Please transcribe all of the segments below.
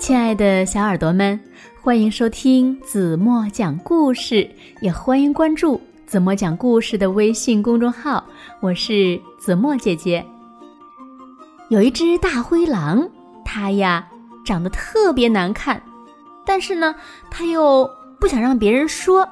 亲爱的小耳朵们，欢迎收听子墨讲故事，也欢迎关注子墨讲故事的微信公众号。我是子墨姐姐。有一只大灰狼，它呀长得特别难看，但是呢，它又不想让别人说，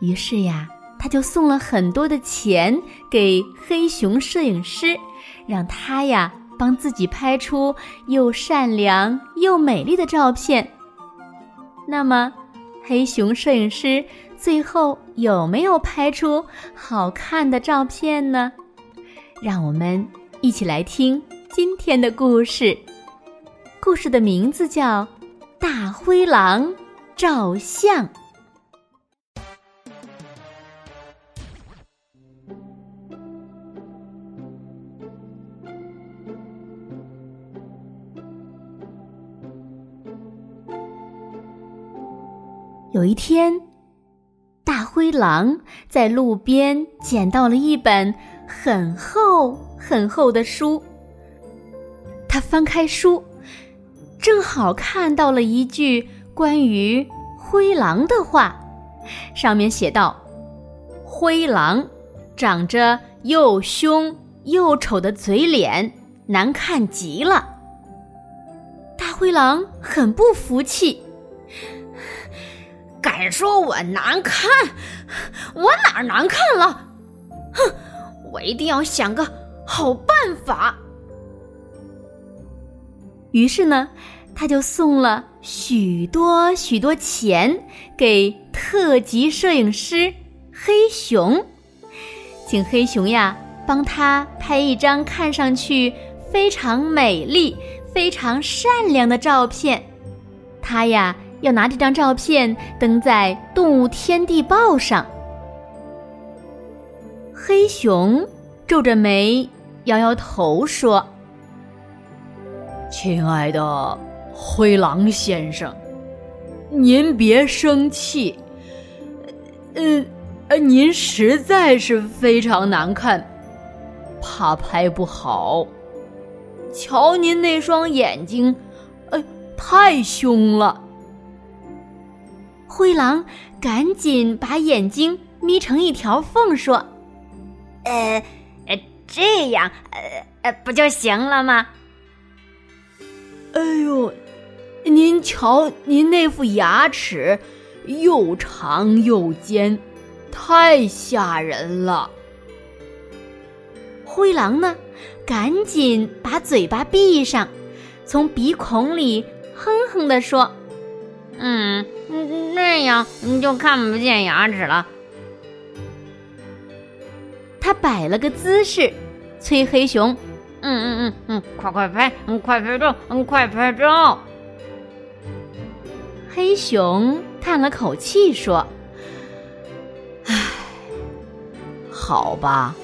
于是呀，他就送了很多的钱给黑熊摄影师，让他呀。帮自己拍出又善良又美丽的照片。那么，黑熊摄影师最后有没有拍出好看的照片呢？让我们一起来听今天的故事。故事的名字叫《大灰狼照相》。有一天，大灰狼在路边捡到了一本很厚很厚的书。他翻开书，正好看到了一句关于灰狼的话，上面写道：“灰狼长着又凶又丑的嘴脸，难看极了。”大灰狼很不服气。敢说我难看？我哪儿难看了？哼！我一定要想个好办法。于是呢，他就送了许多许多钱给特级摄影师黑熊，请黑熊呀帮他拍一张看上去非常美丽、非常善良的照片。他呀。要拿这张照片登在《动物天地报》上。黑熊皱着眉，摇摇头说：“亲爱的灰狼先生，您别生气。呃，呃，您实在是非常难看，怕拍不好。瞧您那双眼睛，呃，太凶了。”灰狼赶紧把眼睛眯成一条缝，说：“呃，呃，这样，呃，呃，不就行了吗？”哎呦，您瞧，您那副牙齿又长又尖，太吓人了。灰狼呢，赶紧把嘴巴闭上，从鼻孔里哼哼的说。嗯，那样你就看不见牙齿了。他摆了个姿势，催黑熊：“嗯嗯嗯嗯，快快拍，嗯快拍照，嗯快拍照。”黑熊叹了口气说：“唉，好吧，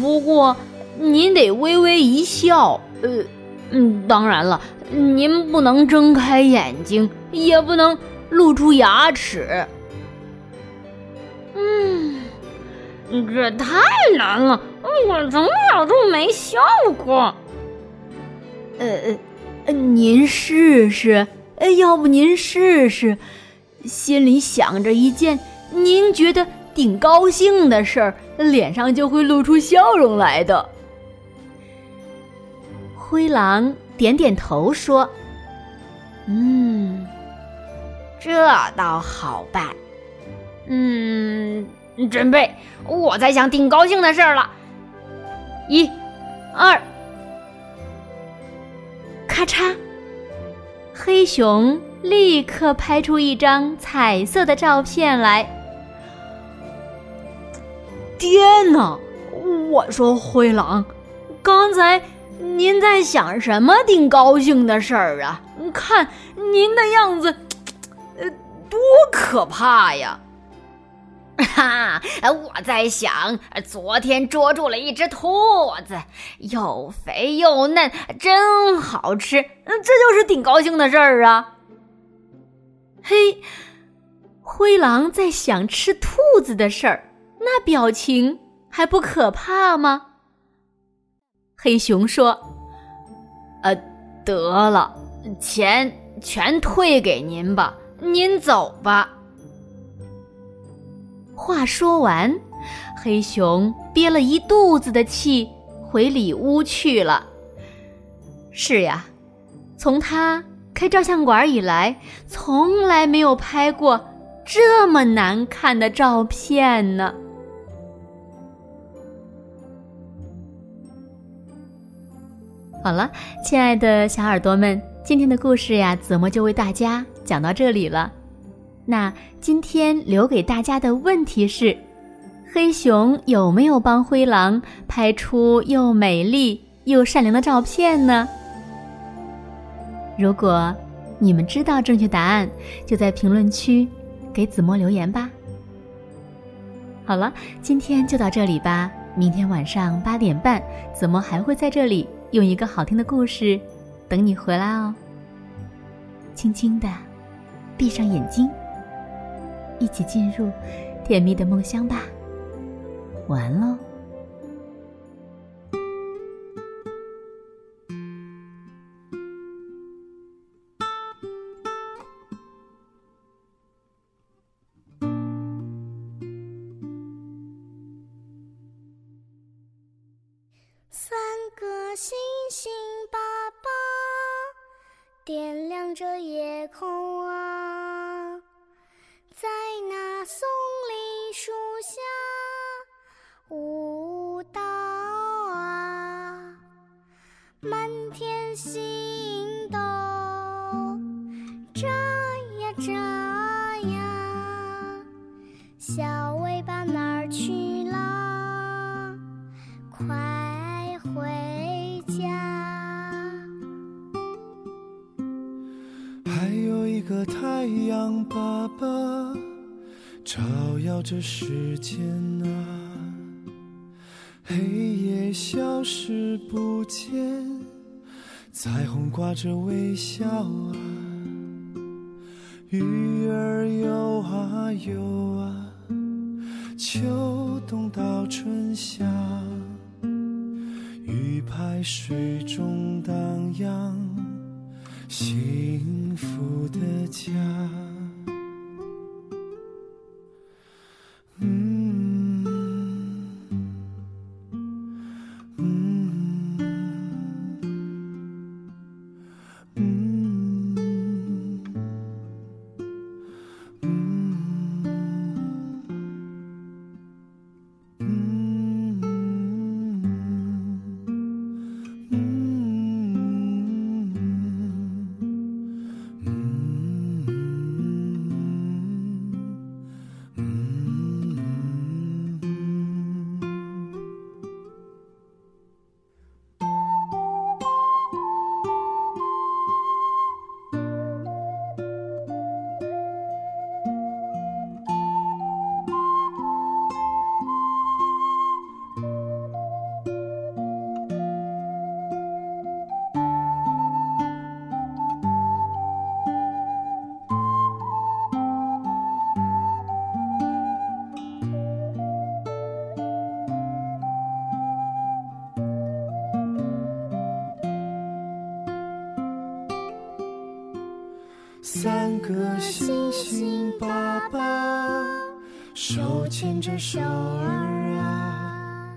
不过您得微微一笑。呃，嗯，当然了。”您不能睁开眼睛，也不能露出牙齿。嗯，这太难了，我从小都没笑过。呃呃，您试试，要不您试试，心里想着一件您觉得挺高兴的事儿，脸上就会露出笑容来的。灰狼。点点头说：“嗯，这倒好办。嗯，准备，我在想挺高兴的事儿了。一、二，咔嚓！黑熊立刻拍出一张彩色的照片来。天哪！我说灰狼，刚才……”您在想什么挺高兴的事儿啊？看您的样子，呃，多可怕呀！哈，我在想，昨天捉住了一只兔子，又肥又嫩，真好吃。嗯这就是挺高兴的事儿啊。嘿，灰狼在想吃兔子的事儿，那表情还不可怕吗？黑熊说：“呃，得了，钱全退给您吧，您走吧。话说完，黑熊憋了一肚子的气，回里屋去了。是呀，从他开照相馆以来，从来没有拍过这么难看的照片呢。好了，亲爱的小耳朵们，今天的故事呀，子墨就为大家讲到这里了。那今天留给大家的问题是：黑熊有没有帮灰狼拍出又美丽又善良的照片呢？如果你们知道正确答案，就在评论区给子墨留言吧。好了，今天就到这里吧。明天晚上八点半，子墨还会在这里。用一个好听的故事等你回来哦。轻轻的闭上眼睛，一起进入甜蜜的梦乡吧。晚安喽。望着夜空啊，在那松林树下舞蹈啊，满天星斗眨呀眨呀，小尾巴哪儿去个太阳爸爸照耀着世间啊，黑夜消失不见，彩虹挂着微笑啊，鱼儿游啊游啊，秋冬到春夏，鱼排水中荡漾。幸福的家。星星爸爸手牵着手儿啊，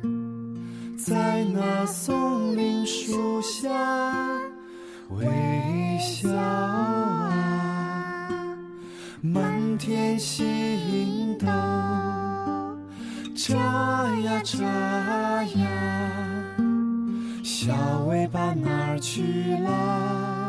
在那松林树下微笑啊，满天星斗眨呀眨呀，小尾巴哪儿去了？